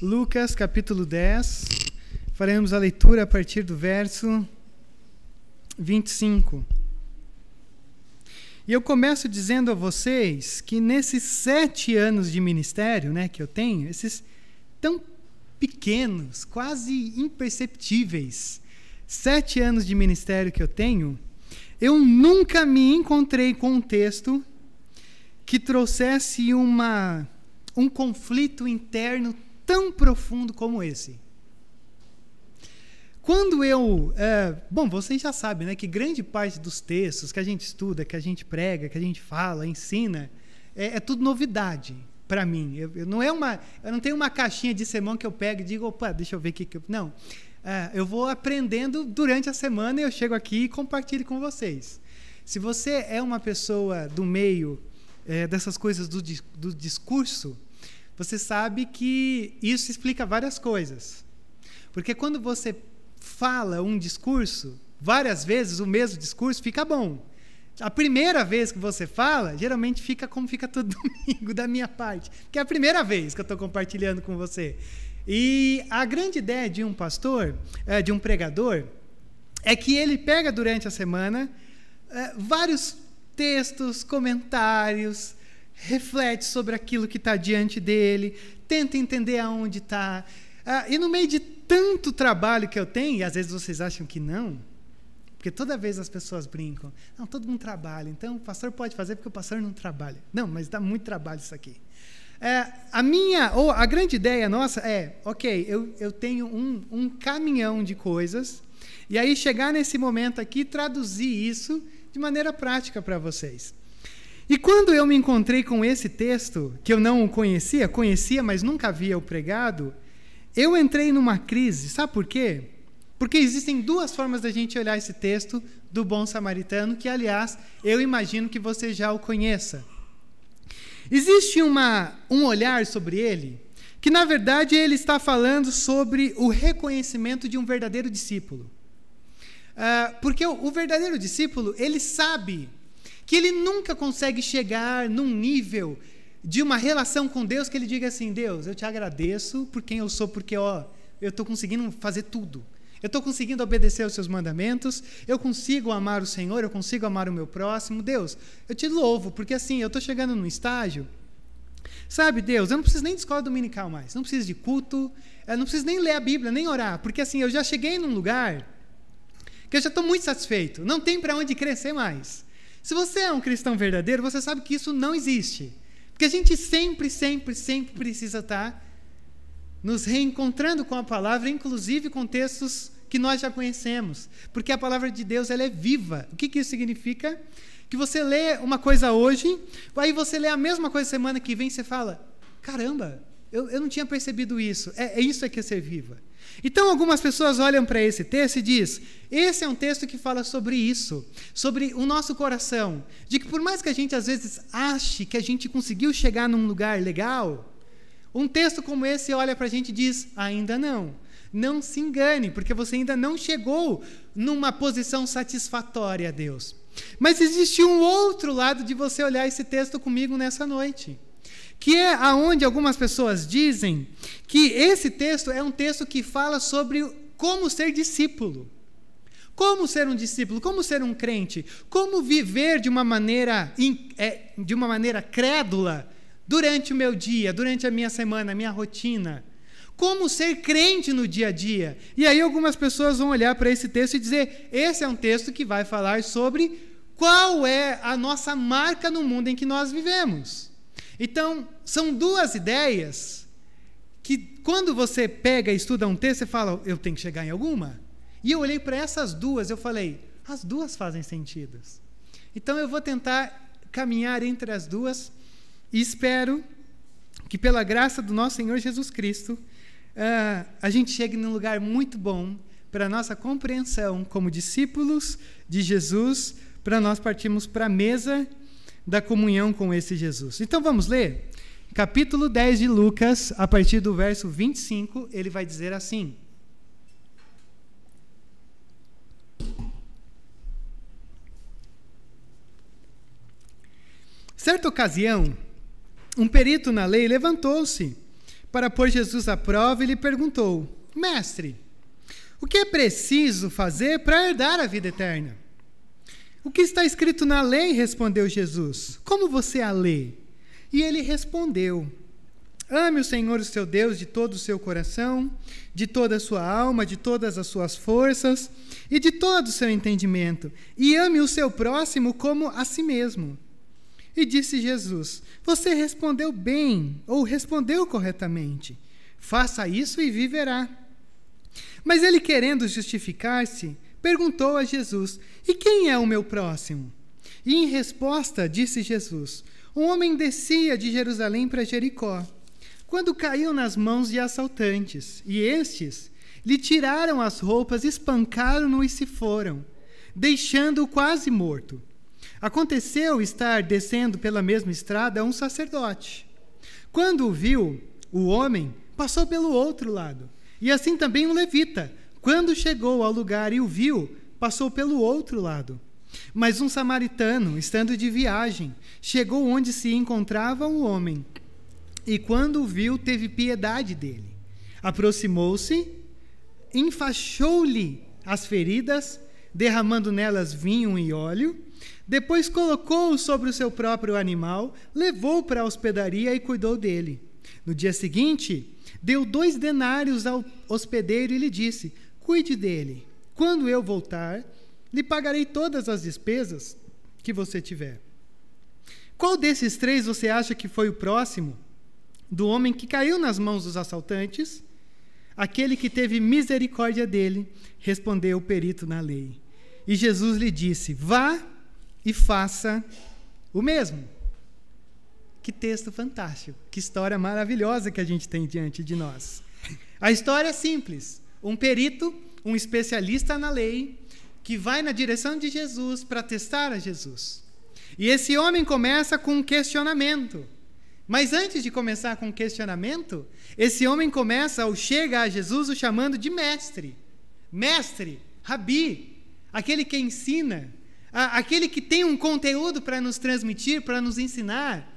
Lucas capítulo 10. Faremos a leitura a partir do verso 25. E eu começo dizendo a vocês que nesses sete anos de ministério né, que eu tenho, esses tão pequenos, quase imperceptíveis, sete anos de ministério que eu tenho, eu nunca me encontrei com um texto que trouxesse uma, um conflito interno tão profundo como esse. Quando eu. É, bom, vocês já sabem né, que grande parte dos textos que a gente estuda, que a gente prega, que a gente fala, ensina, é, é tudo novidade para mim. Eu, eu, não é uma, eu não tenho uma caixinha de sermão que eu pego e digo, opa, deixa eu ver o que, eu. Não. É, eu vou aprendendo durante a semana e eu chego aqui e compartilho com vocês. Se você é uma pessoa do meio é, dessas coisas do, do discurso, você sabe que isso explica várias coisas. Porque quando você fala um discurso, várias vezes o mesmo discurso fica bom. A primeira vez que você fala, geralmente fica como fica todo domingo da minha parte, que é a primeira vez que eu estou compartilhando com você. E a grande ideia de um pastor, é, de um pregador, é que ele pega durante a semana é, vários textos, comentários, reflete sobre aquilo que está diante dele, tenta entender aonde está. Ah, e no meio de tanto trabalho que eu tenho, e às vezes vocês acham que não, porque toda vez as pessoas brincam, não, todo mundo trabalha, então o pastor pode fazer porque o pastor não trabalha. Não, mas dá muito trabalho isso aqui. É, a minha, ou a grande ideia nossa é, ok, eu, eu tenho um, um caminhão de coisas, e aí chegar nesse momento aqui, traduzir isso de maneira prática para vocês. E quando eu me encontrei com esse texto, que eu não conhecia, conhecia, mas nunca havia o pregado, eu entrei numa crise, sabe por quê? Porque existem duas formas da gente olhar esse texto do bom samaritano, que, aliás, eu imagino que você já o conheça. Existe uma, um olhar sobre ele, que, na verdade, ele está falando sobre o reconhecimento de um verdadeiro discípulo. Uh, porque o, o verdadeiro discípulo, ele sabe que ele nunca consegue chegar num nível de uma relação com Deus que ele diga assim: Deus, eu te agradeço por quem eu sou, porque ó, eu estou conseguindo fazer tudo. Eu estou conseguindo obedecer aos seus mandamentos, eu consigo amar o Senhor, eu consigo amar o meu próximo. Deus, eu te louvo, porque assim, eu estou chegando num estágio. Sabe, Deus, eu não preciso nem de escola dominical mais, não preciso de culto, eu não preciso nem ler a Bíblia, nem orar, porque assim, eu já cheguei num lugar que eu já estou muito satisfeito, não tem para onde crescer mais. Se você é um cristão verdadeiro, você sabe que isso não existe. Porque a gente sempre, sempre, sempre precisa estar nos reencontrando com a palavra, inclusive com textos que nós já conhecemos. Porque a palavra de Deus ela é viva. O que, que isso significa? Que você lê uma coisa hoje, aí você lê a mesma coisa semana que vem e você fala: caramba, eu, eu não tinha percebido isso. É, é isso é que é ser viva. Então, algumas pessoas olham para esse texto e diz: esse é um texto que fala sobre isso, sobre o nosso coração, de que por mais que a gente às vezes ache que a gente conseguiu chegar num lugar legal, um texto como esse olha para a gente e diz: ainda não. Não se engane, porque você ainda não chegou numa posição satisfatória a Deus. Mas existe um outro lado de você olhar esse texto comigo nessa noite que é aonde algumas pessoas dizem que esse texto é um texto que fala sobre como ser discípulo. Como ser um discípulo, como ser um crente, como viver de uma maneira é, de uma maneira crédula durante o meu dia, durante a minha semana, a minha rotina. Como ser crente no dia a dia. E aí algumas pessoas vão olhar para esse texto e dizer: esse é um texto que vai falar sobre qual é a nossa marca no mundo em que nós vivemos. Então, são duas ideias que, quando você pega e estuda um texto, você fala, eu tenho que chegar em alguma. E eu olhei para essas duas, eu falei, as duas fazem sentido. Então, eu vou tentar caminhar entre as duas e espero que, pela graça do nosso Senhor Jesus Cristo, uh, a gente chegue num lugar muito bom para a nossa compreensão como discípulos de Jesus, para nós partirmos para a mesa da comunhão com esse Jesus. Então vamos ler? Capítulo 10 de Lucas, a partir do verso 25, ele vai dizer assim: Certa ocasião, um perito na lei levantou-se para pôr Jesus à prova, e lhe perguntou: Mestre, o que é preciso fazer para herdar a vida eterna? O que está escrito na lei? respondeu Jesus. Como você a lê? E ele respondeu: Ame o Senhor, o seu Deus, de todo o seu coração, de toda a sua alma, de todas as suas forças e de todo o seu entendimento, e ame o seu próximo como a si mesmo. E disse Jesus: Você respondeu bem, ou respondeu corretamente. Faça isso e viverá. Mas ele, querendo justificar-se, perguntou a Jesus: E quem é o meu próximo? E em resposta, disse Jesus: Um homem descia de Jerusalém para Jericó, quando caiu nas mãos de assaltantes, e estes lhe tiraram as roupas, espancaram-no e se foram, deixando-o quase morto. Aconteceu estar descendo pela mesma estrada um sacerdote. Quando o viu, o homem passou pelo outro lado. E assim também um levita, quando chegou ao lugar e o viu, passou pelo outro lado. Mas um samaritano, estando de viagem, chegou onde se encontrava o homem. E quando o viu, teve piedade dele. Aproximou-se, enfaixou-lhe as feridas, derramando nelas vinho e óleo depois colocou-o sobre o seu próprio animal, levou-o para a hospedaria e cuidou dele. No dia seguinte, deu dois denários ao hospedeiro e lhe disse: Cuide dele. Quando eu voltar, lhe pagarei todas as despesas que você tiver. Qual desses três você acha que foi o próximo? Do homem que caiu nas mãos dos assaltantes? Aquele que teve misericórdia dele, respondeu o perito na lei. E Jesus lhe disse: Vá e faça o mesmo. Que texto fantástico, que história maravilhosa que a gente tem diante de nós. A história é simples: um perito, um especialista na lei, que vai na direção de Jesus para testar a Jesus. E esse homem começa com um questionamento. Mas antes de começar com um questionamento, esse homem começa ou chega a Jesus o chamando de mestre. Mestre, rabi, aquele que ensina, aquele que tem um conteúdo para nos transmitir, para nos ensinar.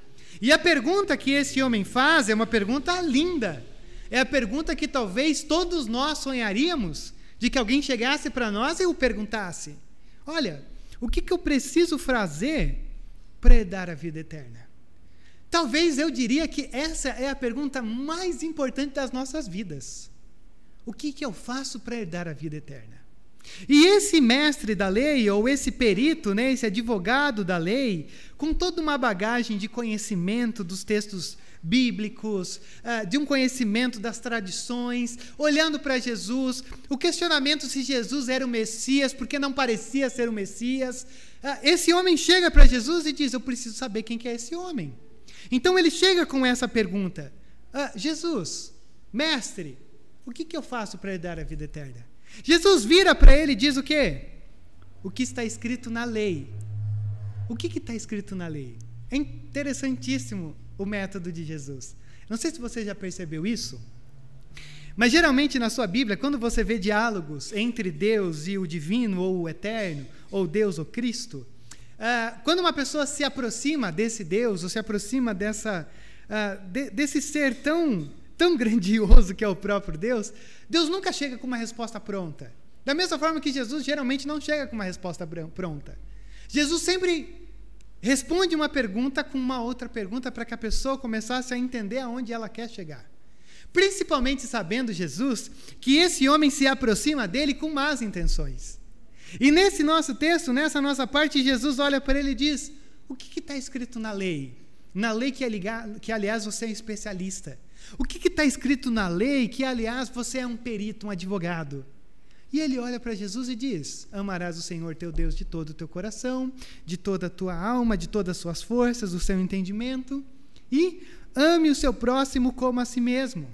E a pergunta que esse homem faz é uma pergunta linda. É a pergunta que talvez todos nós sonharíamos de que alguém chegasse para nós e o perguntasse: Olha, o que, que eu preciso fazer para dar a vida eterna? Talvez eu diria que essa é a pergunta mais importante das nossas vidas. O que, que eu faço para herdar a vida eterna? E esse mestre da lei, ou esse perito, né, esse advogado da lei, com toda uma bagagem de conhecimento dos textos bíblicos, uh, de um conhecimento das tradições, olhando para Jesus, o questionamento se Jesus era o Messias, porque não parecia ser o Messias. Uh, esse homem chega para Jesus e diz: Eu preciso saber quem que é esse homem. Então ele chega com essa pergunta: uh, Jesus, mestre, o que, que eu faço para dar a vida eterna? Jesus vira para ele e diz o quê? O que está escrito na lei. O que está escrito na lei? É interessantíssimo o método de Jesus. Não sei se você já percebeu isso, mas geralmente na sua Bíblia, quando você vê diálogos entre Deus e o divino ou o eterno, ou Deus ou Cristo, uh, quando uma pessoa se aproxima desse Deus, ou se aproxima dessa, uh, de, desse ser tão tão grandioso que é o próprio Deus, Deus nunca chega com uma resposta pronta. Da mesma forma que Jesus geralmente não chega com uma resposta pronta. Jesus sempre responde uma pergunta com uma outra pergunta para que a pessoa começasse a entender aonde ela quer chegar. Principalmente sabendo Jesus que esse homem se aproxima dele com más intenções. E nesse nosso texto, nessa nossa parte, Jesus olha para ele e diz: O que está escrito na lei? Na lei que, que, aliás, você é especialista. O que está escrito na lei que, aliás, você é um perito, um advogado? E ele olha para Jesus e diz: Amarás o Senhor teu Deus de todo o teu coração, de toda a tua alma, de todas as suas forças, o seu entendimento, e ame o seu próximo como a si mesmo.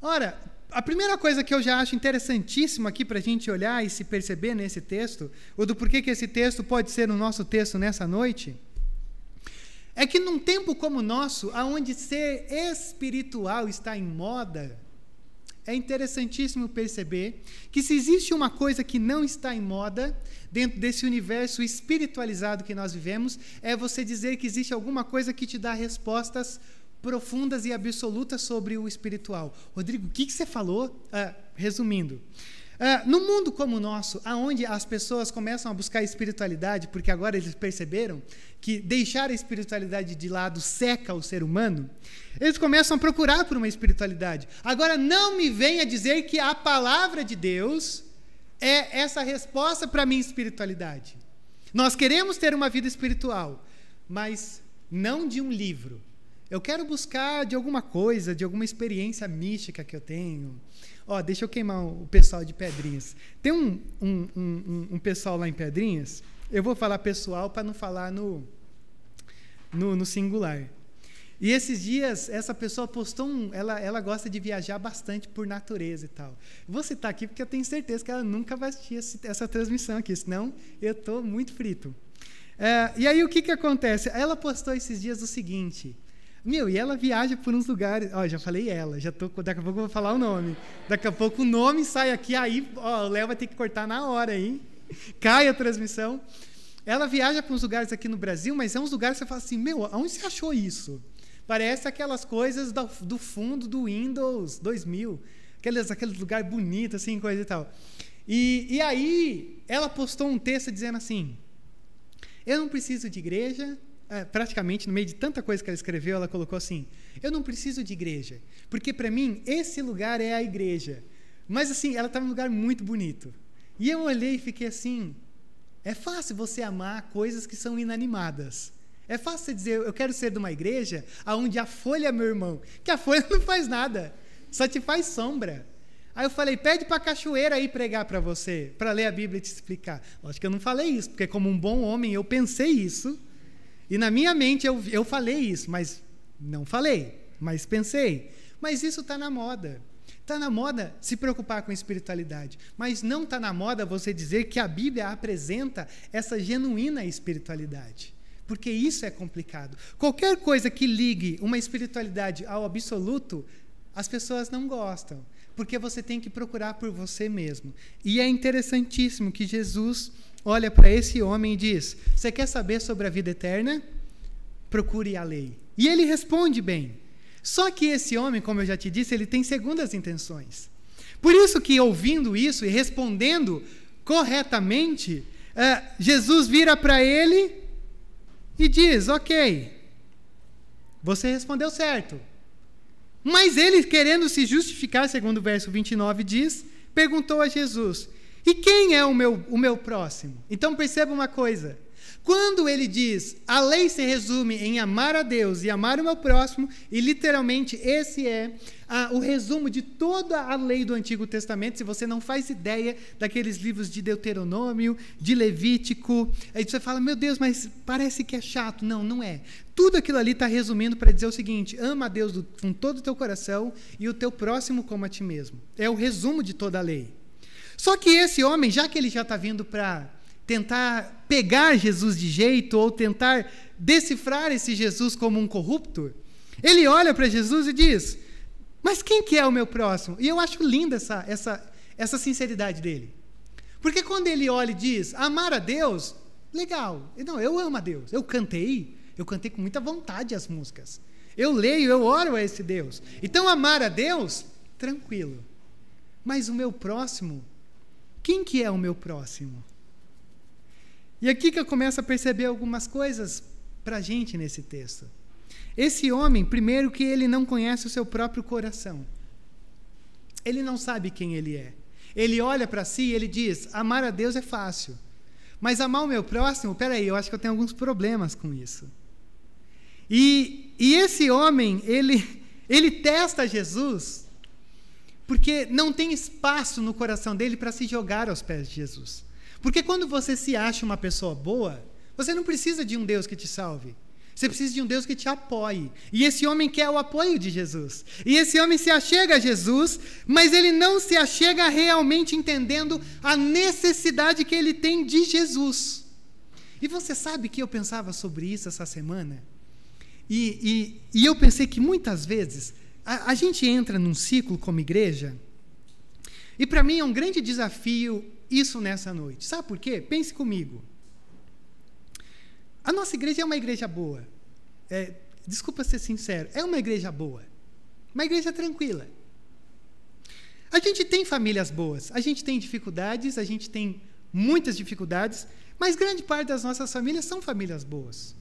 Ora, a primeira coisa que eu já acho interessantíssima aqui para a gente olhar e se perceber nesse texto, ou do porquê que esse texto pode ser o nosso texto nessa noite, é que num tempo como o nosso, onde ser espiritual está em moda, é interessantíssimo perceber que se existe uma coisa que não está em moda dentro desse universo espiritualizado que nós vivemos, é você dizer que existe alguma coisa que te dá respostas profundas e absolutas sobre o espiritual. Rodrigo, o que, que você falou? Ah, resumindo, ah, no mundo como o nosso, aonde as pessoas começam a buscar espiritualidade, porque agora eles perceberam que deixar a espiritualidade de lado seca o ser humano, eles começam a procurar por uma espiritualidade. Agora, não me venha dizer que a palavra de Deus é essa resposta para a minha espiritualidade. Nós queremos ter uma vida espiritual, mas não de um livro. Eu quero buscar de alguma coisa, de alguma experiência mística que eu tenho. Ó, deixa eu queimar o pessoal de Pedrinhas. Tem um, um, um, um pessoal lá em Pedrinhas, eu vou falar pessoal para não falar no, no, no, singular. E esses dias, essa pessoa postou um. Ela, ela gosta de viajar bastante por natureza e tal. Vou citar aqui porque eu tenho certeza que ela nunca vai assistir esse, essa transmissão aqui, senão eu estou muito frito. É, e aí o que, que acontece? Ela postou esses dias o seguinte. Meu, e ela viaja por uns lugares. Ó, já falei ela, já tô. Daqui a pouco eu vou falar o nome. Daqui a pouco o nome sai aqui, aí, ó, o Léo vai ter que cortar na hora, hein? Cai a transmissão. Ela viaja para uns lugares aqui no Brasil, mas é uns lugares que você fala assim, meu, aonde você achou isso? Parece aquelas coisas do, do fundo do Windows 2000. Aqueles, aqueles lugares bonitos, assim, coisa e tal. E, e aí, ela postou um texto dizendo assim: Eu não preciso de igreja, praticamente no meio de tanta coisa que ela escreveu, ela colocou assim: Eu não preciso de igreja, porque para mim esse lugar é a igreja. Mas assim, ela estava num lugar muito bonito. E eu olhei e fiquei assim: É fácil você amar coisas que são inanimadas. É fácil você dizer: Eu quero ser de uma igreja onde a folha é meu irmão, que a folha não faz nada, só te faz sombra. Aí eu falei, pede para a cachoeira aí pregar para você, para ler a Bíblia e te explicar. Acho que eu não falei isso, porque como um bom homem eu pensei isso, e na minha mente eu, eu falei isso, mas não falei, mas pensei. Mas isso está na moda. Está na moda se preocupar com espiritualidade, mas não está na moda você dizer que a Bíblia apresenta essa genuína espiritualidade. Porque isso é complicado. Qualquer coisa que ligue uma espiritualidade ao absoluto, as pessoas não gostam, porque você tem que procurar por você mesmo. E é interessantíssimo que Jesus olha para esse homem e diz: Você quer saber sobre a vida eterna? Procure a lei. E ele responde bem. Só que esse homem, como eu já te disse, ele tem segundas intenções. Por isso que, ouvindo isso e respondendo corretamente, uh, Jesus vira para ele e diz: Ok, você respondeu certo. Mas ele, querendo se justificar, segundo o verso 29 diz, perguntou a Jesus: e quem é o meu, o meu próximo? Então perceba uma coisa. Quando ele diz a lei se resume em amar a Deus e amar o meu próximo, e literalmente esse é o resumo de toda a lei do Antigo Testamento, se você não faz ideia daqueles livros de Deuteronômio, de Levítico, aí você fala, meu Deus, mas parece que é chato. Não, não é. Tudo aquilo ali está resumindo para dizer o seguinte: ama a Deus do, com todo o teu coração e o teu próximo como a ti mesmo. É o resumo de toda a lei. Só que esse homem, já que ele já está vindo para tentar pegar Jesus de jeito ou tentar decifrar esse Jesus como um corrupto, ele olha para Jesus e diz: Mas quem que é o meu próximo? E eu acho linda essa, essa, essa sinceridade dele. Porque quando ele olha e diz: Amar a Deus, legal. Não, eu amo a Deus. Eu cantei, eu cantei com muita vontade as músicas. Eu leio, eu oro a esse Deus. Então, amar a Deus, tranquilo. Mas o meu próximo, quem que é o meu próximo? E aqui que eu começo a perceber algumas coisas para a gente nesse texto. Esse homem, primeiro que ele não conhece o seu próprio coração. Ele não sabe quem ele é. Ele olha para si e ele diz: amar a Deus é fácil. Mas amar o meu próximo, peraí, eu acho que eu tenho alguns problemas com isso. E, e esse homem, ele, ele testa Jesus porque não tem espaço no coração dele para se jogar aos pés de Jesus. Porque quando você se acha uma pessoa boa, você não precisa de um Deus que te salve. Você precisa de um Deus que te apoie. E esse homem quer o apoio de Jesus. E esse homem se achega a Jesus, mas ele não se achega realmente entendendo a necessidade que ele tem de Jesus. E você sabe que eu pensava sobre isso essa semana? E, e, e eu pensei que muitas vezes a, a gente entra num ciclo como igreja, e para mim é um grande desafio isso nessa noite. Sabe por quê? Pense comigo. A nossa igreja é uma igreja boa. É, desculpa ser sincero, é uma igreja boa. Uma igreja tranquila. A gente tem famílias boas, a gente tem dificuldades, a gente tem muitas dificuldades, mas grande parte das nossas famílias são famílias boas.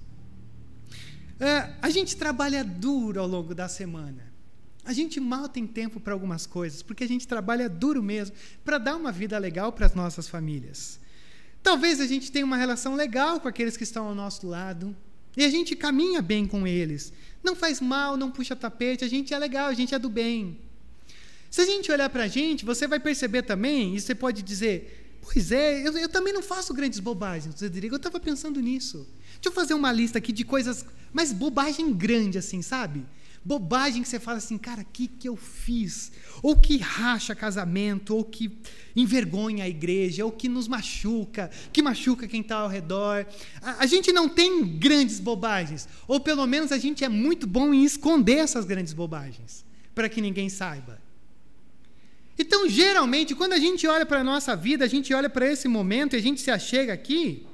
É, a gente trabalha duro ao longo da semana. A gente mal tem tempo para algumas coisas, porque a gente trabalha duro mesmo para dar uma vida legal para as nossas famílias. Talvez a gente tenha uma relação legal com aqueles que estão ao nosso lado, e a gente caminha bem com eles. Não faz mal, não puxa tapete, a gente é legal, a gente é do bem. Se a gente olhar para a gente, você vai perceber também, e você pode dizer: Pois é, eu, eu também não faço grandes bobagens. Diria: Eu estava pensando nisso. Deixa eu fazer uma lista aqui de coisas, mas bobagem grande, assim, sabe? Bobagem que você fala assim, cara, o que, que eu fiz? Ou que racha casamento, ou que envergonha a igreja, ou que nos machuca, que machuca quem está ao redor. A, a gente não tem grandes bobagens, ou pelo menos a gente é muito bom em esconder essas grandes bobagens, para que ninguém saiba. Então, geralmente, quando a gente olha para a nossa vida, a gente olha para esse momento e a gente se achega aqui,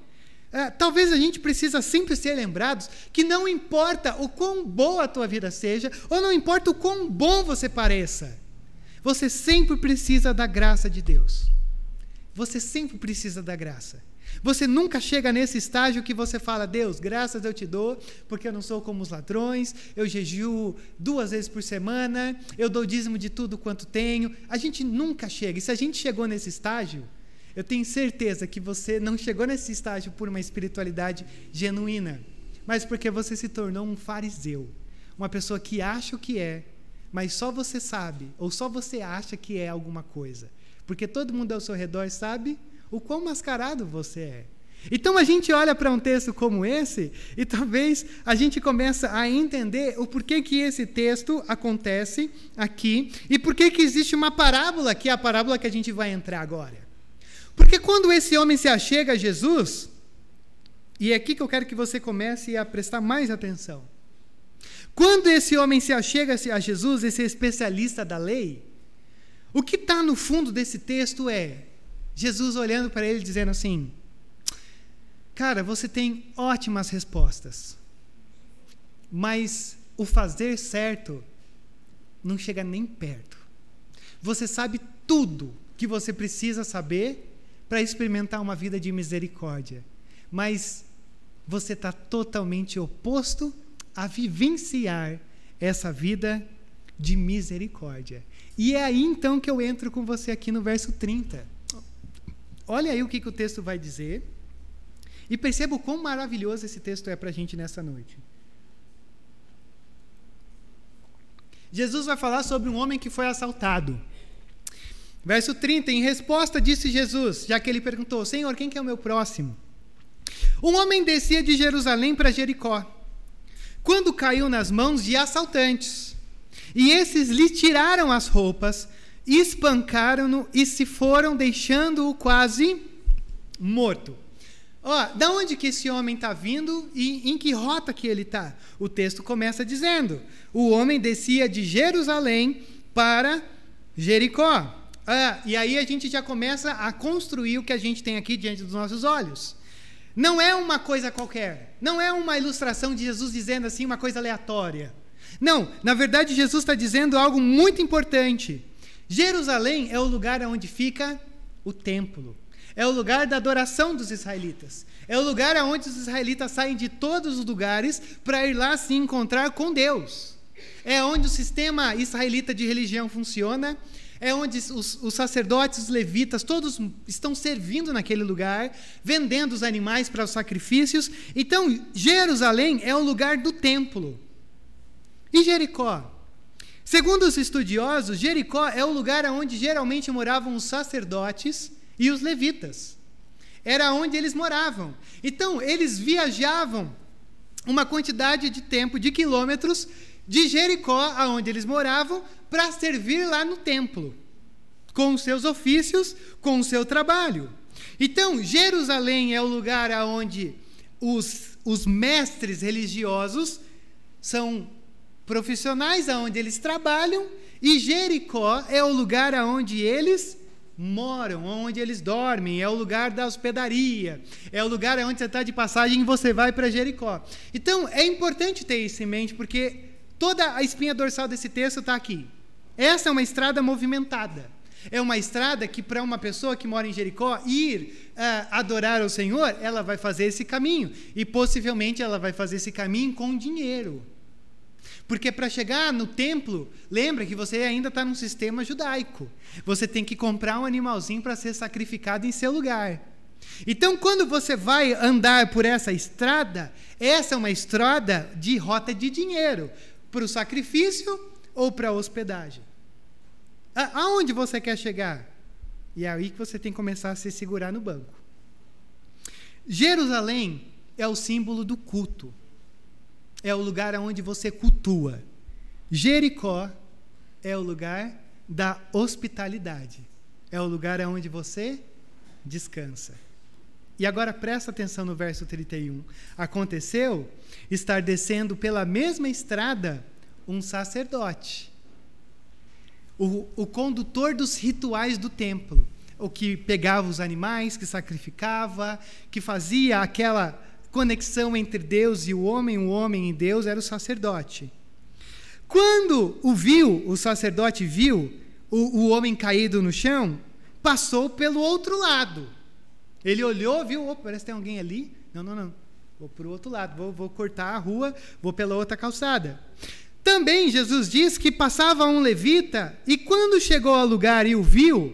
é, talvez a gente precisa sempre ser lembrados que não importa o quão boa a tua vida seja, ou não importa o quão bom você pareça, você sempre precisa da graça de Deus. Você sempre precisa da graça. Você nunca chega nesse estágio que você fala, Deus, graças eu te dou, porque eu não sou como os ladrões, eu jejuo duas vezes por semana, eu dou dízimo de tudo quanto tenho. A gente nunca chega. E se a gente chegou nesse estágio, eu tenho certeza que você não chegou nesse estágio por uma espiritualidade genuína, mas porque você se tornou um fariseu, uma pessoa que acha o que é, mas só você sabe, ou só você acha que é alguma coisa. Porque todo mundo ao seu redor sabe o quão mascarado você é. Então a gente olha para um texto como esse e talvez a gente começa a entender o porquê que esse texto acontece aqui e por que existe uma parábola, que é a parábola que a gente vai entrar agora. Porque quando esse homem se achega a Jesus, e é aqui que eu quero que você comece a prestar mais atenção. Quando esse homem se achega a Jesus, esse especialista da lei, o que está no fundo desse texto é Jesus olhando para ele dizendo assim: Cara, você tem ótimas respostas, mas o fazer certo não chega nem perto. Você sabe tudo que você precisa saber para experimentar uma vida de misericórdia. Mas você está totalmente oposto a vivenciar essa vida de misericórdia. E é aí então que eu entro com você aqui no verso 30. Olha aí o que, que o texto vai dizer. E perceba o quão maravilhoso esse texto é para a gente nessa noite. Jesus vai falar sobre um homem que foi assaltado. Verso 30, em resposta disse Jesus, já que ele perguntou: Senhor, quem que é o meu próximo? Um homem descia de Jerusalém para Jericó, quando caiu nas mãos de assaltantes. E esses lhe tiraram as roupas, espancaram-no e se foram, deixando-o quase morto. Ó, da onde que esse homem está vindo e em que rota que ele está? O texto começa dizendo: o homem descia de Jerusalém para Jericó. Ah, e aí a gente já começa a construir o que a gente tem aqui diante dos nossos olhos. Não é uma coisa qualquer. Não é uma ilustração de Jesus dizendo assim uma coisa aleatória. Não, na verdade Jesus está dizendo algo muito importante. Jerusalém é o lugar onde fica o templo. É o lugar da adoração dos israelitas. É o lugar onde os israelitas saem de todos os lugares para ir lá se encontrar com Deus. É onde o sistema israelita de religião funciona é onde os, os sacerdotes, os levitas, todos estão servindo naquele lugar, vendendo os animais para os sacrifícios. Então, Jerusalém é o lugar do templo. E Jericó? Segundo os estudiosos, Jericó é o lugar onde geralmente moravam os sacerdotes e os levitas. Era onde eles moravam. Então, eles viajavam uma quantidade de tempo, de quilômetros, de Jericó, aonde eles moravam, para servir lá no templo, com os seus ofícios, com o seu trabalho. Então, Jerusalém é o lugar onde os, os mestres religiosos são profissionais, aonde eles trabalham, e Jericó é o lugar onde eles moram, onde eles dormem, é o lugar da hospedaria, é o lugar onde você está de passagem e você vai para Jericó. Então, é importante ter isso em mente, porque toda a espinha dorsal desse texto está aqui. Essa é uma estrada movimentada. É uma estrada que, para uma pessoa que mora em Jericó, ir uh, adorar ao Senhor, ela vai fazer esse caminho. E possivelmente ela vai fazer esse caminho com dinheiro. Porque para chegar no templo, lembra que você ainda está num sistema judaico. Você tem que comprar um animalzinho para ser sacrificado em seu lugar. Então, quando você vai andar por essa estrada, essa é uma estrada de rota de dinheiro para o sacrifício ou para a hospedagem. Aonde você quer chegar? E é aí que você tem que começar a se segurar no banco. Jerusalém é o símbolo do culto. É o lugar onde você cultua. Jericó é o lugar da hospitalidade. É o lugar onde você descansa. E agora presta atenção no verso 31. Aconteceu estar descendo pela mesma estrada um sacerdote o, o condutor dos rituais do templo, o que pegava os animais, que sacrificava, que fazia aquela conexão entre Deus e o homem, o homem e Deus, era o sacerdote. Quando o viu, o sacerdote viu o, o homem caído no chão, passou pelo outro lado. Ele olhou, viu, oh, parece que tem alguém ali. Não, não, não. Vou para o outro lado, vou, vou cortar a rua, vou pela outra calçada. Também Jesus diz que passava um levita e quando chegou ao lugar e o viu,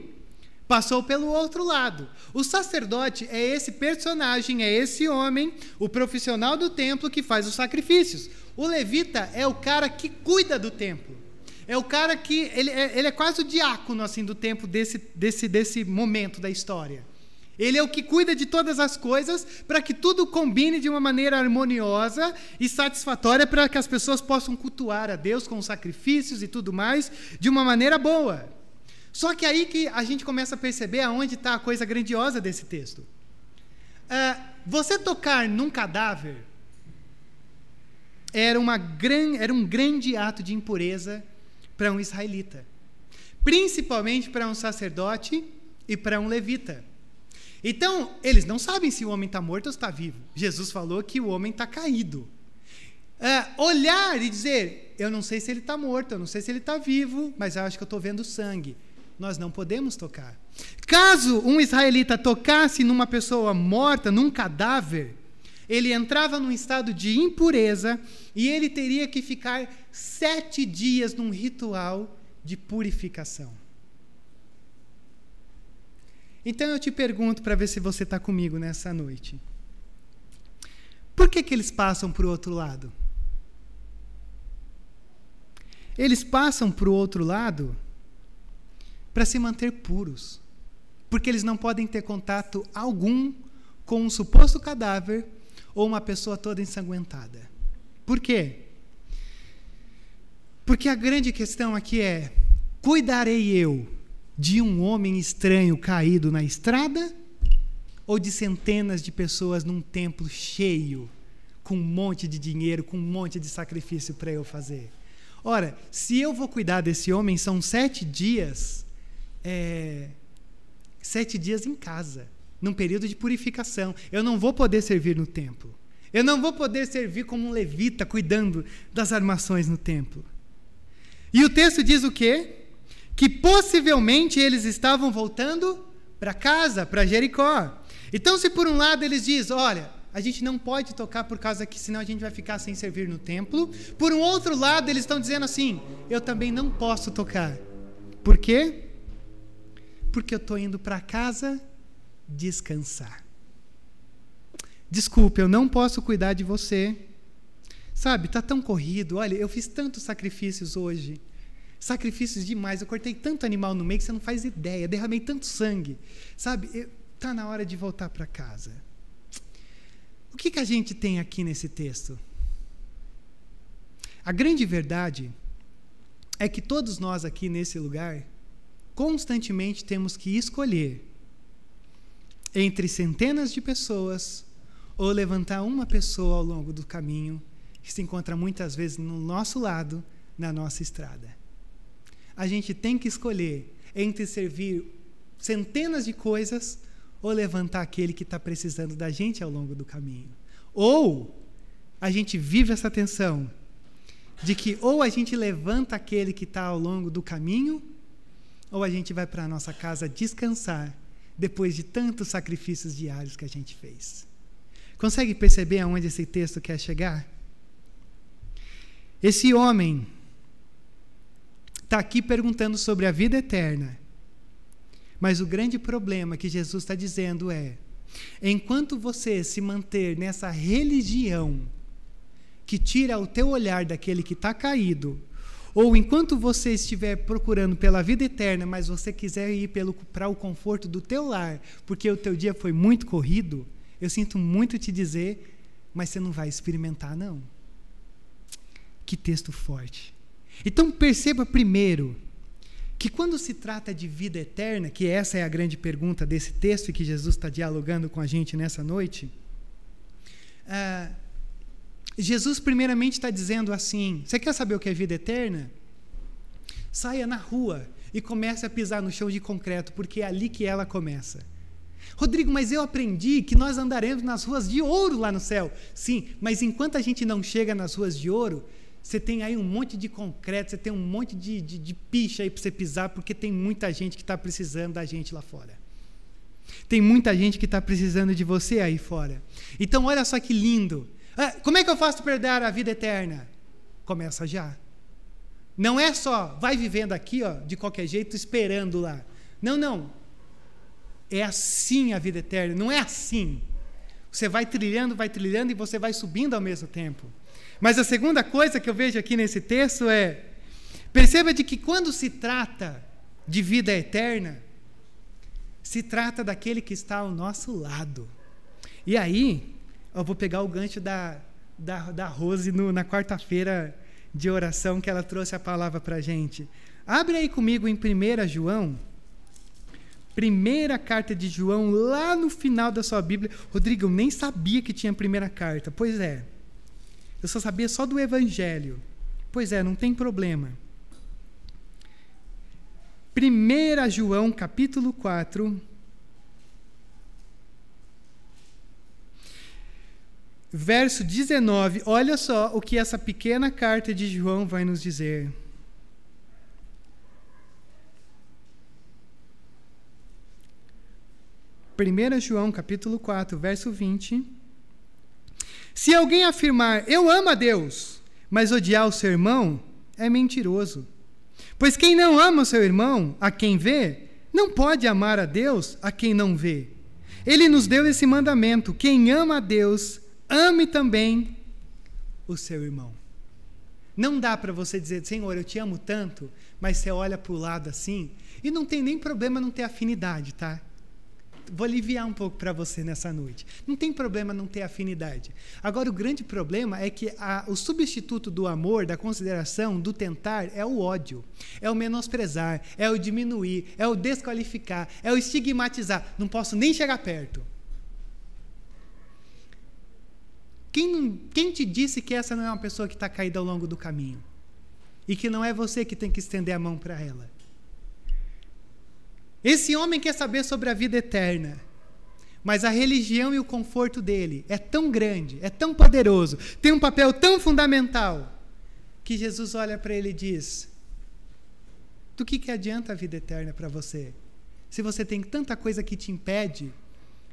passou pelo outro lado. O sacerdote é esse personagem, é esse homem, o profissional do templo que faz os sacrifícios. O levita é o cara que cuida do templo. É o cara que ele é, ele é quase o diácono assim do templo desse, desse, desse momento da história. Ele é o que cuida de todas as coisas para que tudo combine de uma maneira harmoniosa e satisfatória para que as pessoas possam cultuar a Deus com sacrifícios e tudo mais de uma maneira boa. Só que aí que a gente começa a perceber aonde está a coisa grandiosa desse texto. Uh, você tocar num cadáver era, uma gran, era um grande ato de impureza para um israelita, principalmente para um sacerdote e para um levita. Então, eles não sabem se o homem está morto ou está vivo. Jesus falou que o homem está caído. É, olhar e dizer, eu não sei se ele está morto, eu não sei se ele está vivo, mas eu acho que eu estou vendo sangue. Nós não podemos tocar. Caso um israelita tocasse numa pessoa morta, num cadáver, ele entrava num estado de impureza e ele teria que ficar sete dias num ritual de purificação. Então eu te pergunto para ver se você está comigo nessa noite. Por que, que eles passam para o outro lado? Eles passam para o outro lado para se manter puros. Porque eles não podem ter contato algum com um suposto cadáver ou uma pessoa toda ensanguentada. Por quê? Porque a grande questão aqui é: cuidarei eu de um homem estranho caído na estrada ou de centenas de pessoas num templo cheio, com um monte de dinheiro, com um monte de sacrifício para eu fazer? Ora, se eu vou cuidar desse homem, são sete dias, é, sete dias em casa, num período de purificação. Eu não vou poder servir no templo. Eu não vou poder servir como um levita cuidando das armações no templo. E o texto diz o quê? Que possivelmente eles estavam voltando para casa, para Jericó. Então, se por um lado eles dizem, olha, a gente não pode tocar por causa que senão a gente vai ficar sem servir no templo. Por um outro lado, eles estão dizendo assim: eu também não posso tocar. Por quê? Porque eu estou indo para casa descansar. Desculpe, eu não posso cuidar de você. Sabe, está tão corrido. Olha, eu fiz tantos sacrifícios hoje. Sacrifícios demais. Eu cortei tanto animal no meio que você não faz ideia. Derramei tanto sangue. Sabe? Está na hora de voltar para casa. O que, que a gente tem aqui nesse texto? A grande verdade é que todos nós aqui nesse lugar constantemente temos que escolher entre centenas de pessoas ou levantar uma pessoa ao longo do caminho que se encontra muitas vezes no nosso lado, na nossa estrada a gente tem que escolher entre servir centenas de coisas ou levantar aquele que está precisando da gente ao longo do caminho. Ou a gente vive essa tensão de que ou a gente levanta aquele que está ao longo do caminho, ou a gente vai para a nossa casa descansar depois de tantos sacrifícios diários que a gente fez. Consegue perceber aonde esse texto quer chegar? Esse homem está aqui perguntando sobre a vida eterna. Mas o grande problema que Jesus está dizendo é: enquanto você se manter nessa religião que tira o teu olhar daquele que está caído, ou enquanto você estiver procurando pela vida eterna, mas você quiser ir para o conforto do teu lar, porque o teu dia foi muito corrido, eu sinto muito te dizer, mas você não vai experimentar não. Que texto forte. Então perceba primeiro que quando se trata de vida eterna, que essa é a grande pergunta desse texto que Jesus está dialogando com a gente nessa noite, ah, Jesus primeiramente está dizendo assim: você quer saber o que é vida eterna? Saia na rua e comece a pisar no chão de concreto, porque é ali que ela começa. Rodrigo, mas eu aprendi que nós andaremos nas ruas de ouro lá no céu. Sim, mas enquanto a gente não chega nas ruas de ouro, você tem aí um monte de concreto, você tem um monte de, de, de picha aí para você pisar, porque tem muita gente que está precisando da gente lá fora. Tem muita gente que está precisando de você aí fora. Então, olha só que lindo. Ah, como é que eu faço para perder a vida eterna? Começa já. Não é só vai vivendo aqui, ó, de qualquer jeito, esperando lá. Não, não. É assim a vida eterna, não é assim. Você vai trilhando, vai trilhando e você vai subindo ao mesmo tempo. Mas a segunda coisa que eu vejo aqui nesse texto é: perceba de que quando se trata de vida eterna, se trata daquele que está ao nosso lado. E aí, eu vou pegar o gancho da, da, da Rose no, na quarta-feira de oração que ela trouxe a palavra para a gente. Abre aí comigo em 1 João, primeira carta de João, lá no final da sua Bíblia. Rodrigo, eu nem sabia que tinha primeira carta. Pois é. Eu só sabia só do Evangelho. Pois é, não tem problema. 1 João capítulo 4. Verso 19, olha só o que essa pequena carta de João vai nos dizer. Primeira João, capítulo 4, verso 20. Se alguém afirmar, eu amo a Deus, mas odiar o seu irmão, é mentiroso. Pois quem não ama o seu irmão, a quem vê, não pode amar a Deus, a quem não vê. Ele nos deu esse mandamento: quem ama a Deus, ame também o seu irmão. Não dá para você dizer, Senhor, eu te amo tanto, mas você olha para o lado assim, e não tem nem problema não ter afinidade, tá? Vou aliviar um pouco para você nessa noite. Não tem problema não ter afinidade. Agora, o grande problema é que a, o substituto do amor, da consideração, do tentar, é o ódio, é o menosprezar, é o diminuir, é o desqualificar, é o estigmatizar. Não posso nem chegar perto. Quem, quem te disse que essa não é uma pessoa que está caída ao longo do caminho? E que não é você que tem que estender a mão para ela? Esse homem quer saber sobre a vida eterna. Mas a religião e o conforto dele é tão grande, é tão poderoso, tem um papel tão fundamental, que Jesus olha para ele e diz: Do que, que adianta a vida eterna para você? Se você tem tanta coisa que te impede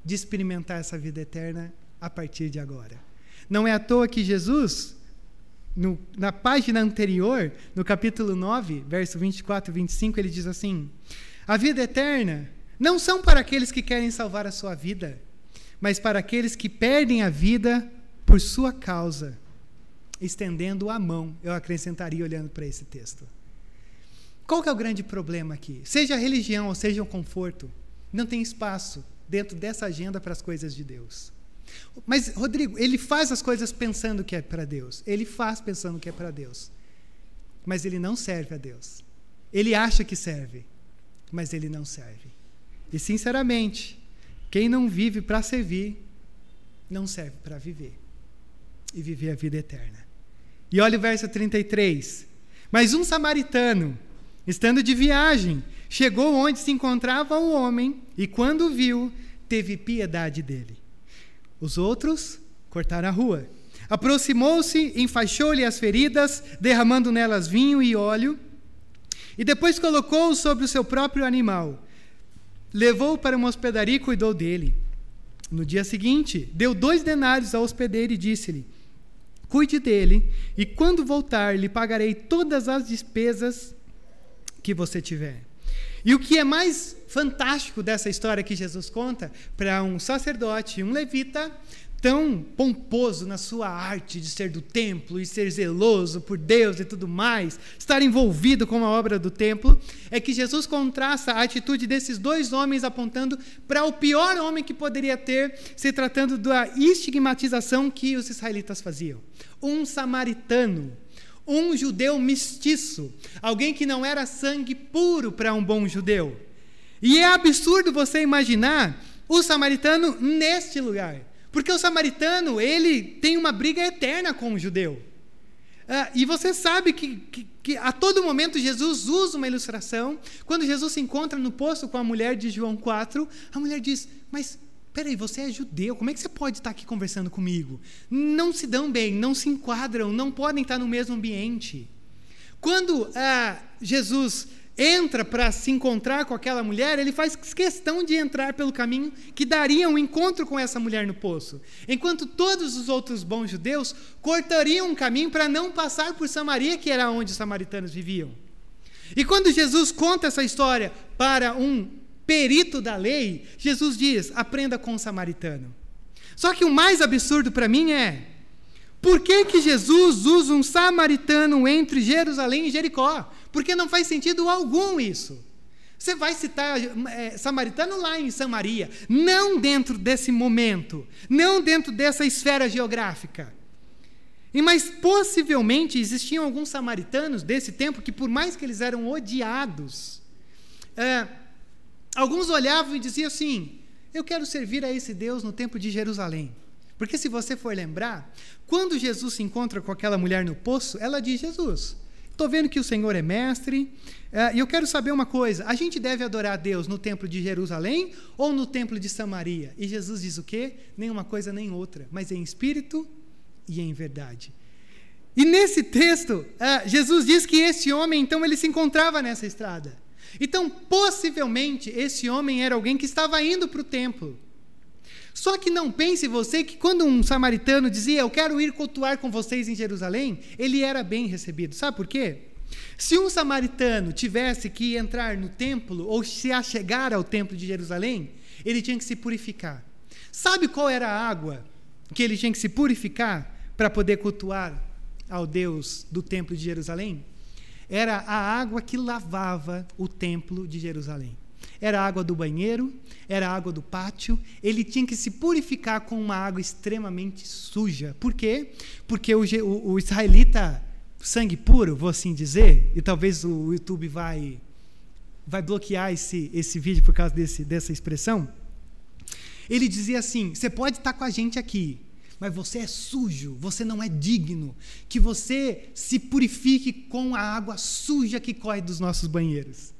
de experimentar essa vida eterna a partir de agora. Não é à toa que Jesus, no, na página anterior, no capítulo 9, verso 24 e 25, ele diz assim: a vida eterna não são para aqueles que querem salvar a sua vida, mas para aqueles que perdem a vida por sua causa, estendendo a mão, eu acrescentaria olhando para esse texto. Qual que é o grande problema aqui? Seja a religião ou seja o conforto, não tem espaço dentro dessa agenda para as coisas de Deus. Mas, Rodrigo, ele faz as coisas pensando que é para Deus. Ele faz pensando que é para Deus. Mas ele não serve a Deus. Ele acha que serve mas ele não serve. E, sinceramente, quem não vive para servir, não serve para viver e viver a vida eterna. E olha o verso 33. Mas um samaritano, estando de viagem, chegou onde se encontrava o homem e, quando viu, teve piedade dele. Os outros cortaram a rua. Aproximou-se, enfaixou-lhe as feridas, derramando nelas vinho e óleo, e depois colocou-o sobre o seu próprio animal. Levou-o para uma hospedaria e cuidou dele. No dia seguinte, deu dois denários ao hospedeiro e disse-lhe: Cuide dele, e quando voltar, lhe pagarei todas as despesas que você tiver. E o que é mais fantástico dessa história que Jesus conta para um sacerdote, um levita, tão pomposo na sua arte de ser do templo e ser zeloso por Deus e tudo mais, estar envolvido com a obra do templo, é que Jesus contrasta a atitude desses dois homens apontando para o pior homem que poderia ter, se tratando da estigmatização que os israelitas faziam. Um samaritano, um judeu mestiço, alguém que não era sangue puro para um bom judeu. E é absurdo você imaginar o samaritano neste lugar. Porque o samaritano, ele tem uma briga eterna com o judeu. Ah, e você sabe que, que, que, a todo momento Jesus usa uma ilustração. Quando Jesus se encontra no poço com a mulher de João 4, a mulher diz: Mas peraí, você é judeu, como é que você pode estar aqui conversando comigo? Não se dão bem, não se enquadram, não podem estar no mesmo ambiente. Quando ah, Jesus entra para se encontrar com aquela mulher, ele faz questão de entrar pelo caminho que daria um encontro com essa mulher no poço. Enquanto todos os outros bons judeus cortariam um caminho para não passar por Samaria, que era onde os samaritanos viviam. E quando Jesus conta essa história para um perito da lei, Jesus diz: aprenda com o samaritano. Só que o mais absurdo para mim é: por que, que Jesus usa um samaritano entre Jerusalém e Jericó? Porque não faz sentido algum isso. Você vai citar é, samaritano lá em Samaria, não dentro desse momento, não dentro dessa esfera geográfica. E mas possivelmente existiam alguns samaritanos desse tempo que, por mais que eles eram odiados, é, alguns olhavam e diziam assim: Eu quero servir a esse Deus no templo de Jerusalém. Porque se você for lembrar, quando Jesus se encontra com aquela mulher no poço, ela diz: Jesus, Estou vendo que o Senhor é mestre. É, e eu quero saber uma coisa: a gente deve adorar a Deus no templo de Jerusalém ou no templo de Samaria? E Jesus diz o quê? Nenhuma coisa nem outra, mas em espírito e em verdade. E nesse texto, é, Jesus diz que esse homem, então, ele se encontrava nessa estrada. Então, possivelmente, esse homem era alguém que estava indo para o templo. Só que não pense você que quando um samaritano dizia, eu quero ir cultuar com vocês em Jerusalém, ele era bem recebido. Sabe por quê? Se um samaritano tivesse que entrar no templo ou se achegar ao templo de Jerusalém, ele tinha que se purificar. Sabe qual era a água que ele tinha que se purificar para poder cultuar ao Deus do templo de Jerusalém? Era a água que lavava o templo de Jerusalém. Era água do banheiro, era água do pátio. Ele tinha que se purificar com uma água extremamente suja. Por quê? Porque o, o, o israelita, sangue puro, vou assim dizer, e talvez o YouTube vai, vai bloquear esse, esse vídeo por causa desse, dessa expressão. Ele dizia assim: você pode estar com a gente aqui, mas você é sujo, você não é digno, que você se purifique com a água suja que corre dos nossos banheiros.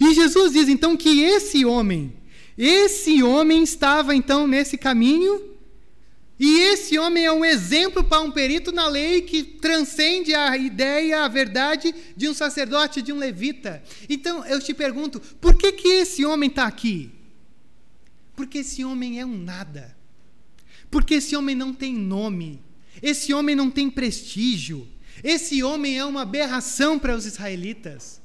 E Jesus diz então que esse homem, esse homem estava então nesse caminho, e esse homem é um exemplo para um perito na lei que transcende a ideia, a verdade de um sacerdote, de um levita. Então eu te pergunto, por que, que esse homem está aqui? Porque esse homem é um nada. Porque esse homem não tem nome. Esse homem não tem prestígio. Esse homem é uma aberração para os israelitas.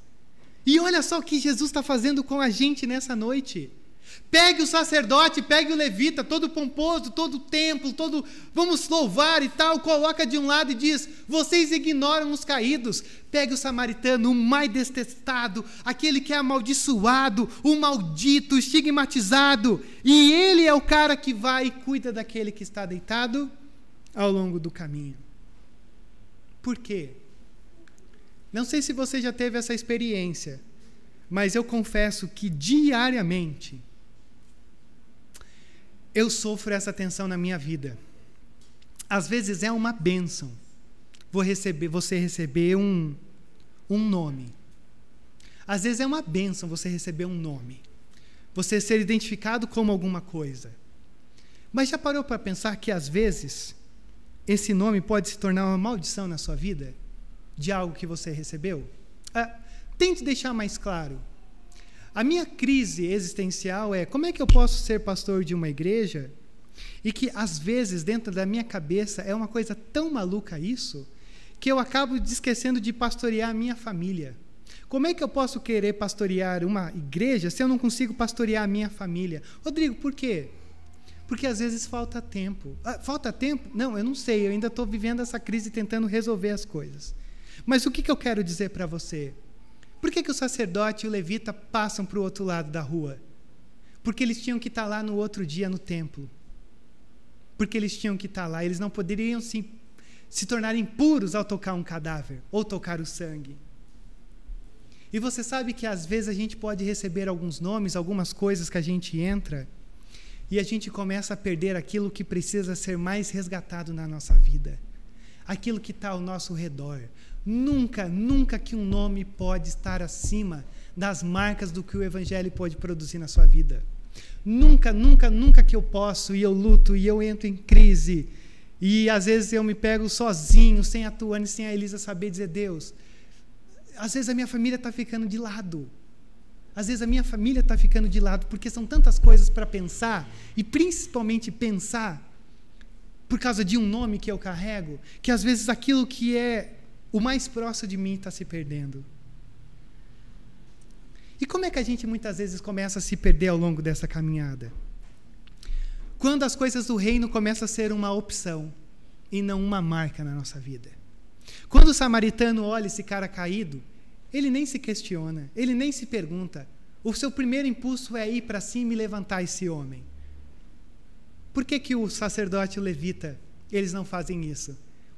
E olha só o que Jesus está fazendo com a gente nessa noite. Pegue o sacerdote, pegue o levita, todo pomposo, todo templo, todo vamos louvar e tal, coloca de um lado e diz: vocês ignoram os caídos. Pegue o samaritano, o mais detestado, aquele que é amaldiçoado, o maldito, o estigmatizado, e ele é o cara que vai e cuida daquele que está deitado ao longo do caminho. Por quê? Não sei se você já teve essa experiência, mas eu confesso que diariamente eu sofro essa tensão na minha vida. Às vezes é uma bênção vou receber, você receber um, um nome. Às vezes é uma bênção você receber um nome, você ser identificado como alguma coisa. Mas já parou para pensar que às vezes esse nome pode se tornar uma maldição na sua vida? De algo que você recebeu? Ah, tente deixar mais claro. A minha crise existencial é como é que eu posso ser pastor de uma igreja e que às vezes dentro da minha cabeça é uma coisa tão maluca isso que eu acabo esquecendo de pastorear a minha família. Como é que eu posso querer pastorear uma igreja se eu não consigo pastorear a minha família? Rodrigo, por quê? Porque às vezes falta tempo. Ah, falta tempo? Não, eu não sei. Eu ainda estou vivendo essa crise tentando resolver as coisas. Mas o que, que eu quero dizer para você? Por que, que o sacerdote e o levita passam para o outro lado da rua? Porque eles tinham que estar tá lá no outro dia no templo. Porque eles tinham que estar tá lá. Eles não poderiam se, se tornar impuros ao tocar um cadáver ou tocar o sangue. E você sabe que às vezes a gente pode receber alguns nomes, algumas coisas que a gente entra e a gente começa a perder aquilo que precisa ser mais resgatado na nossa vida, aquilo que está ao nosso redor. Nunca, nunca que um nome pode estar acima das marcas do que o Evangelho pode produzir na sua vida. Nunca, nunca, nunca que eu posso e eu luto e eu entro em crise e às vezes eu me pego sozinho, sem a Tuane, sem a Elisa saber dizer Deus. Às vezes a minha família está ficando de lado. Às vezes a minha família está ficando de lado porque são tantas coisas para pensar, e principalmente pensar por causa de um nome que eu carrego, que às vezes aquilo que é o mais próximo de mim está se perdendo. E como é que a gente muitas vezes começa a se perder ao longo dessa caminhada? Quando as coisas do reino começam a ser uma opção e não uma marca na nossa vida. Quando o samaritano olha esse cara caído, ele nem se questiona, ele nem se pergunta. O seu primeiro impulso é ir para cima e levantar esse homem. Por que, que o sacerdote levita, eles não fazem isso?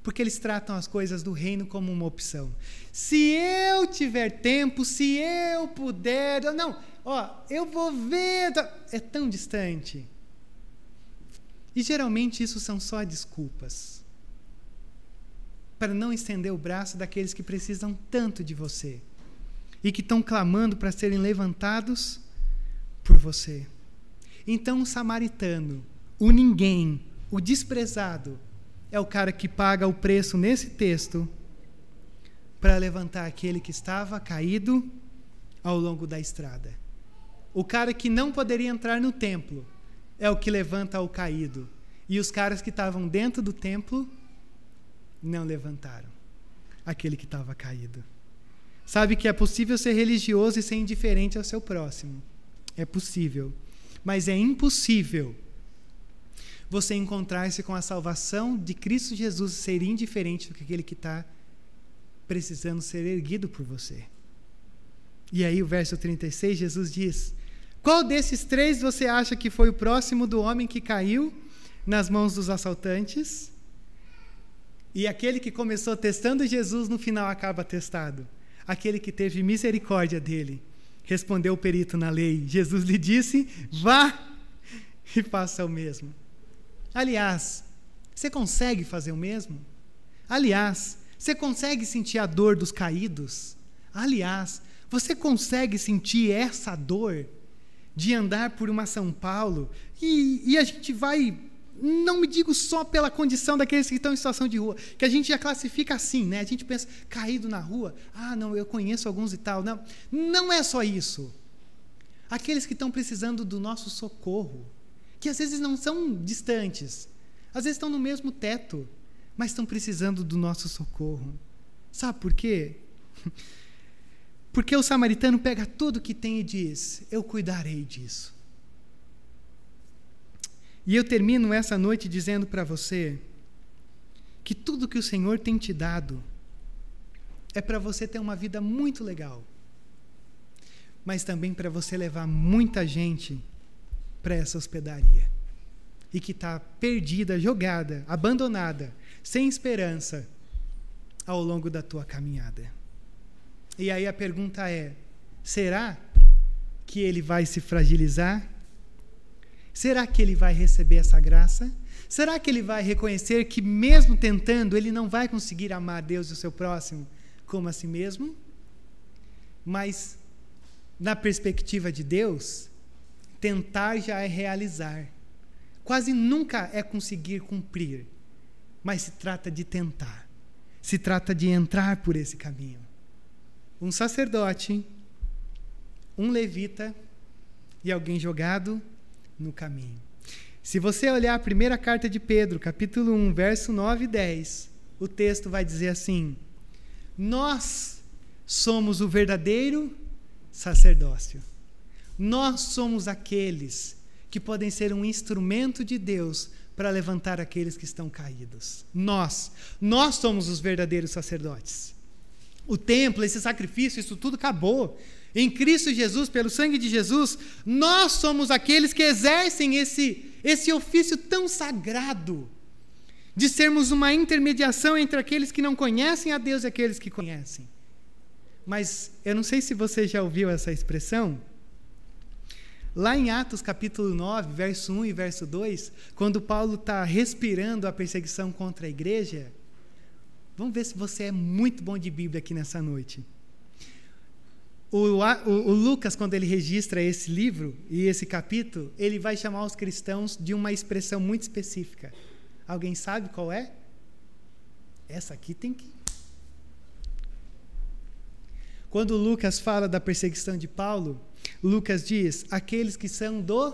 Porque eles tratam as coisas do reino como uma opção. Se eu tiver tempo, se eu puder, não, ó, eu vou ver, tá, é tão distante. E geralmente isso são só desculpas para não estender o braço daqueles que precisam tanto de você e que estão clamando para serem levantados por você. Então, o samaritano, o ninguém, o desprezado, é o cara que paga o preço nesse texto para levantar aquele que estava caído ao longo da estrada. O cara que não poderia entrar no templo é o que levanta o caído. E os caras que estavam dentro do templo não levantaram aquele que estava caído. Sabe que é possível ser religioso e ser indiferente ao seu próximo. É possível. Mas é impossível você encontrar-se com a salvação de Cristo Jesus ser indiferente do que aquele que está precisando ser erguido por você. E aí, o verso 36, Jesus diz: Qual desses três você acha que foi o próximo do homem que caiu nas mãos dos assaltantes? E aquele que começou testando Jesus, no final acaba testado. Aquele que teve misericórdia dele. Respondeu o perito na lei. Jesus lhe disse: vá e faça o mesmo. Aliás, você consegue fazer o mesmo? Aliás, você consegue sentir a dor dos caídos? Aliás, você consegue sentir essa dor de andar por uma São Paulo e, e a gente vai não me digo só pela condição daqueles que estão em situação de rua, que a gente já classifica assim, né? A gente pensa, caído na rua, ah, não, eu conheço alguns e tal. Não, não é só isso. Aqueles que estão precisando do nosso socorro, que às vezes não são distantes, às vezes estão no mesmo teto, mas estão precisando do nosso socorro. Sabe por quê? Porque o samaritano pega tudo que tem e diz: Eu cuidarei disso. E eu termino essa noite dizendo para você que tudo que o Senhor tem te dado é para você ter uma vida muito legal, mas também para você levar muita gente para essa hospedaria e que está perdida, jogada, abandonada, sem esperança ao longo da tua caminhada. E aí a pergunta é: será que ele vai se fragilizar? Será que ele vai receber essa graça? Será que ele vai reconhecer que, mesmo tentando, ele não vai conseguir amar Deus e o seu próximo como a si mesmo? Mas na perspectiva de Deus, tentar já é realizar. Quase nunca é conseguir cumprir, mas se trata de tentar. Se trata de entrar por esse caminho. Um sacerdote, um levita e alguém jogado no caminho. Se você olhar a primeira carta de Pedro, capítulo 1, verso 9 e 10, o texto vai dizer assim: Nós somos o verdadeiro sacerdócio. Nós somos aqueles que podem ser um instrumento de Deus para levantar aqueles que estão caídos. Nós, nós somos os verdadeiros sacerdotes. O templo, esse sacrifício, isso tudo acabou. Em Cristo Jesus, pelo sangue de Jesus, nós somos aqueles que exercem esse, esse ofício tão sagrado de sermos uma intermediação entre aqueles que não conhecem a Deus e aqueles que conhecem. Mas eu não sei se você já ouviu essa expressão. Lá em Atos capítulo 9, verso 1 e verso 2, quando Paulo está respirando a perseguição contra a igreja, vamos ver se você é muito bom de Bíblia aqui nessa noite. O, o, o, Lucas, quando ele registra esse livro e esse capítulo, ele vai chamar os cristãos de uma expressão muito específica. Alguém sabe qual é? Essa aqui tem que. Quando Lucas fala da perseguição de Paulo, Lucas diz: aqueles que são do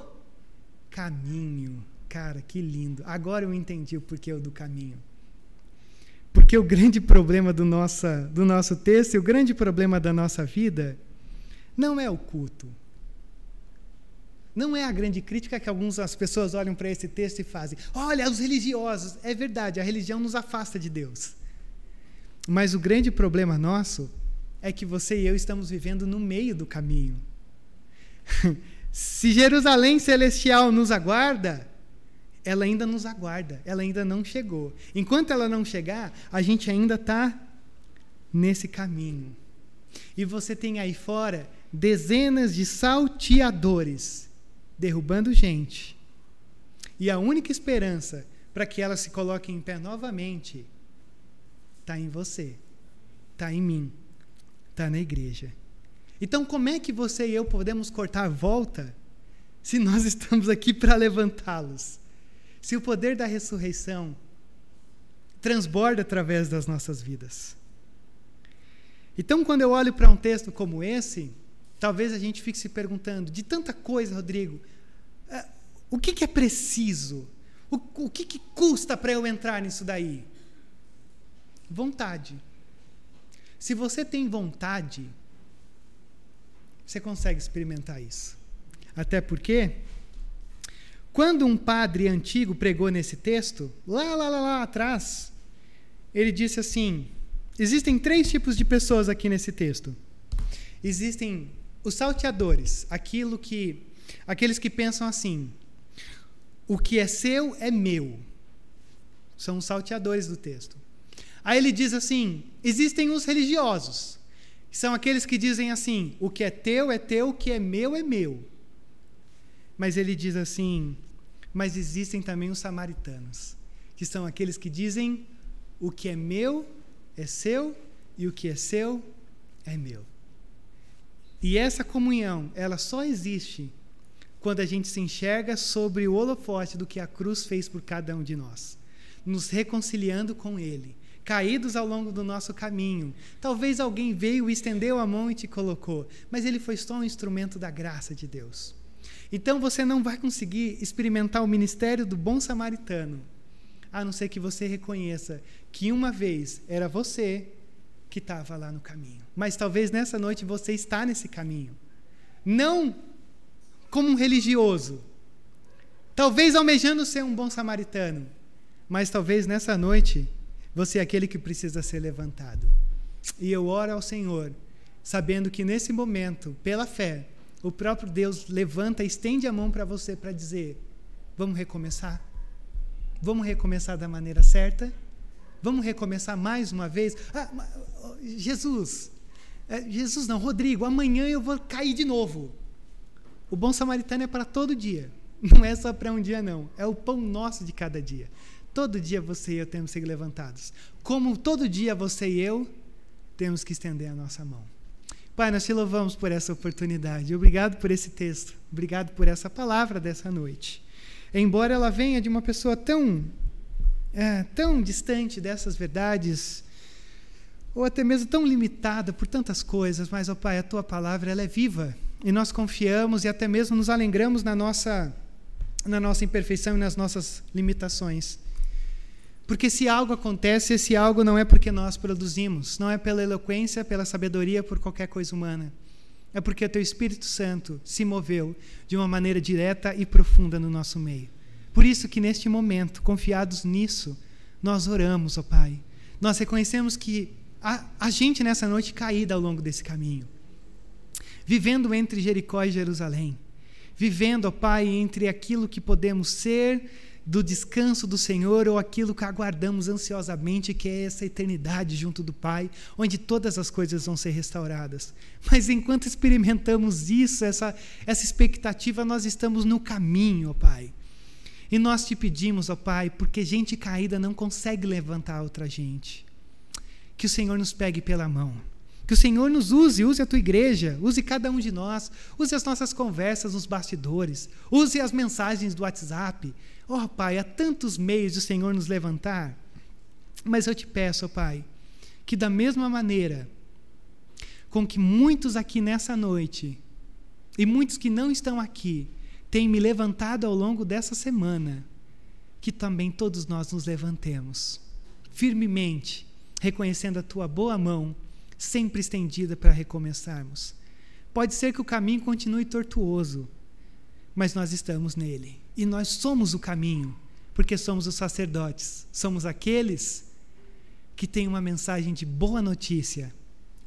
caminho. Cara, que lindo. Agora eu entendi o porquê do caminho. Porque o grande problema do, nossa, do nosso texto o grande problema da nossa vida não é o culto. Não é a grande crítica que algumas as pessoas olham para esse texto e fazem. Olha, os religiosos. É verdade, a religião nos afasta de Deus. Mas o grande problema nosso é que você e eu estamos vivendo no meio do caminho. Se Jerusalém celestial nos aguarda, ela ainda nos aguarda, ela ainda não chegou. Enquanto ela não chegar, a gente ainda está nesse caminho. E você tem aí fora dezenas de salteadores derrubando gente. E a única esperança para que ela se coloque em pé novamente está em você, está em mim, está na igreja. Então, como é que você e eu podemos cortar volta se nós estamos aqui para levantá-los? Se o poder da ressurreição transborda através das nossas vidas. Então, quando eu olho para um texto como esse, Talvez a gente fique se perguntando, de tanta coisa, Rodrigo, uh, o que, é preciso? O, que custa para eu entrar nisso daí? Vontade. Se você tem vontade, você consegue experimentar isso. Até porque, quando um padre antigo pregou nesse texto, lá, lá, lá, lá atrás, ele disse assim: existem três tipos de pessoas aqui nesse texto. Existem os salteadores, aquilo que aqueles que pensam assim: o que é seu é meu. São os salteadores do texto. Aí ele diz assim: existem os religiosos, são aqueles que dizem assim: o que é teu é teu, o que é meu é meu. Mas ele diz assim: mas existem também os samaritanos, que são aqueles que dizem: o que é meu é seu e o que é seu é meu. E essa comunhão, ela só existe quando a gente se enxerga sobre o holofote do que a cruz fez por cada um de nós, nos reconciliando com Ele, caídos ao longo do nosso caminho. Talvez alguém veio, estendeu a mão e te colocou, mas ele foi só um instrumento da graça de Deus. Então você não vai conseguir experimentar o ministério do bom samaritano, a não ser que você reconheça que uma vez era você que estava lá no caminho. Mas talvez nessa noite você está nesse caminho. Não como um religioso. Talvez almejando ser um bom samaritano. Mas talvez nessa noite você é aquele que precisa ser levantado. E eu oro ao Senhor, sabendo que nesse momento, pela fé, o próprio Deus levanta, estende a mão para você para dizer: vamos recomeçar? Vamos recomeçar da maneira certa? Vamos recomeçar mais uma vez? Ah, Jesus, é, Jesus não, Rodrigo, amanhã eu vou cair de novo. O bom samaritano é para todo dia. Não é só para um dia, não. É o pão nosso de cada dia. Todo dia você e eu temos que ser levantados. Como todo dia você e eu temos que estender a nossa mão. Pai, nós te louvamos por essa oportunidade. Obrigado por esse texto. Obrigado por essa palavra dessa noite. Embora ela venha de uma pessoa tão, é, tão distante dessas verdades, ou até mesmo tão limitada por tantas coisas, mas, ó Pai, a tua palavra ela é viva e nós confiamos e até mesmo nos alegramos na nossa, na nossa imperfeição e nas nossas limitações. Porque se algo acontece, esse algo não é porque nós produzimos, não é pela eloquência, pela sabedoria, por qualquer coisa humana. É porque o teu Espírito Santo se moveu de uma maneira direta e profunda no nosso meio. Por isso que neste momento, confiados nisso, nós oramos, ó Pai. Nós reconhecemos que a, a gente nessa noite caída ao longo desse caminho, vivendo entre Jericó e Jerusalém, vivendo, ó Pai, entre aquilo que podemos ser do descanso do Senhor ou aquilo que aguardamos ansiosamente, que é essa eternidade junto do Pai, onde todas as coisas vão ser restauradas. Mas enquanto experimentamos isso, essa, essa expectativa, nós estamos no caminho, ó Pai. E nós te pedimos, ó Pai, porque gente caída não consegue levantar outra gente. Que o Senhor nos pegue pela mão. Que o Senhor nos use, use a tua igreja, use cada um de nós, use as nossas conversas nos bastidores, use as mensagens do WhatsApp, Oh, Pai, há tantos meios do Senhor nos levantar, mas eu te peço, oh, Pai, que da mesma maneira com que muitos aqui nessa noite e muitos que não estão aqui têm me levantado ao longo dessa semana, que também todos nós nos levantemos firmemente, reconhecendo a tua boa mão, sempre estendida para recomeçarmos. Pode ser que o caminho continue tortuoso, mas nós estamos nele. E nós somos o caminho, porque somos os sacerdotes. Somos aqueles que têm uma mensagem de boa notícia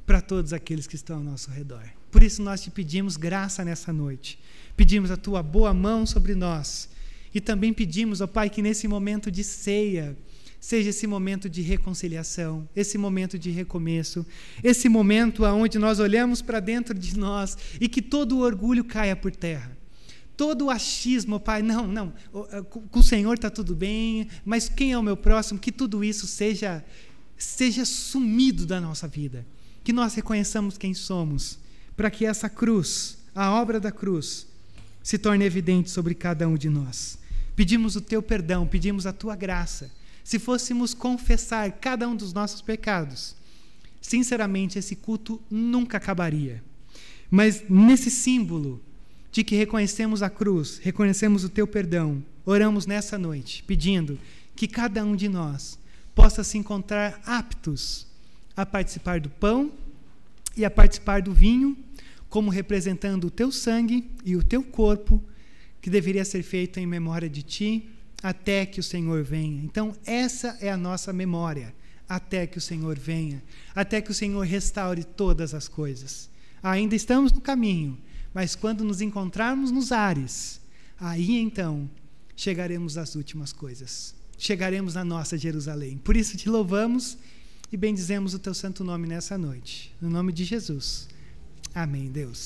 para todos aqueles que estão ao nosso redor. Por isso nós te pedimos graça nessa noite. Pedimos a tua boa mão sobre nós. E também pedimos, ó Pai, que nesse momento de ceia, seja esse momento de reconciliação, esse momento de recomeço, esse momento onde nós olhamos para dentro de nós e que todo o orgulho caia por terra todo o achismo, Pai, não, não, eh, com o Senhor está tudo bem, mas quem é o meu próximo? Que tudo isso seja, seja sumido da nossa vida. Que nós reconheçamos quem somos, para que essa cruz, a obra da cruz, se torne evidente sobre cada um de nós. Pedimos o teu perdão, pedimos a tua graça. Se fôssemos confessar cada um dos nossos pecados, sinceramente, esse culto nunca acabaria. Mas nesse símbolo, de que reconhecemos a cruz, reconhecemos o teu perdão, oramos nessa noite, pedindo que cada um de nós possa se encontrar aptos a participar do pão e a participar do vinho, como representando o teu sangue e o teu corpo, que deveria ser feito em memória de ti, até que o Senhor venha. Então, essa é a nossa memória, até que o Senhor venha, até que o Senhor restaure todas as coisas. Ainda estamos no caminho, mas quando nos encontrarmos nos ares, aí então chegaremos às últimas coisas. Chegaremos à nossa Jerusalém. Por isso te louvamos e bendizemos o teu santo nome nessa noite. No nome de Jesus. Amém, Deus.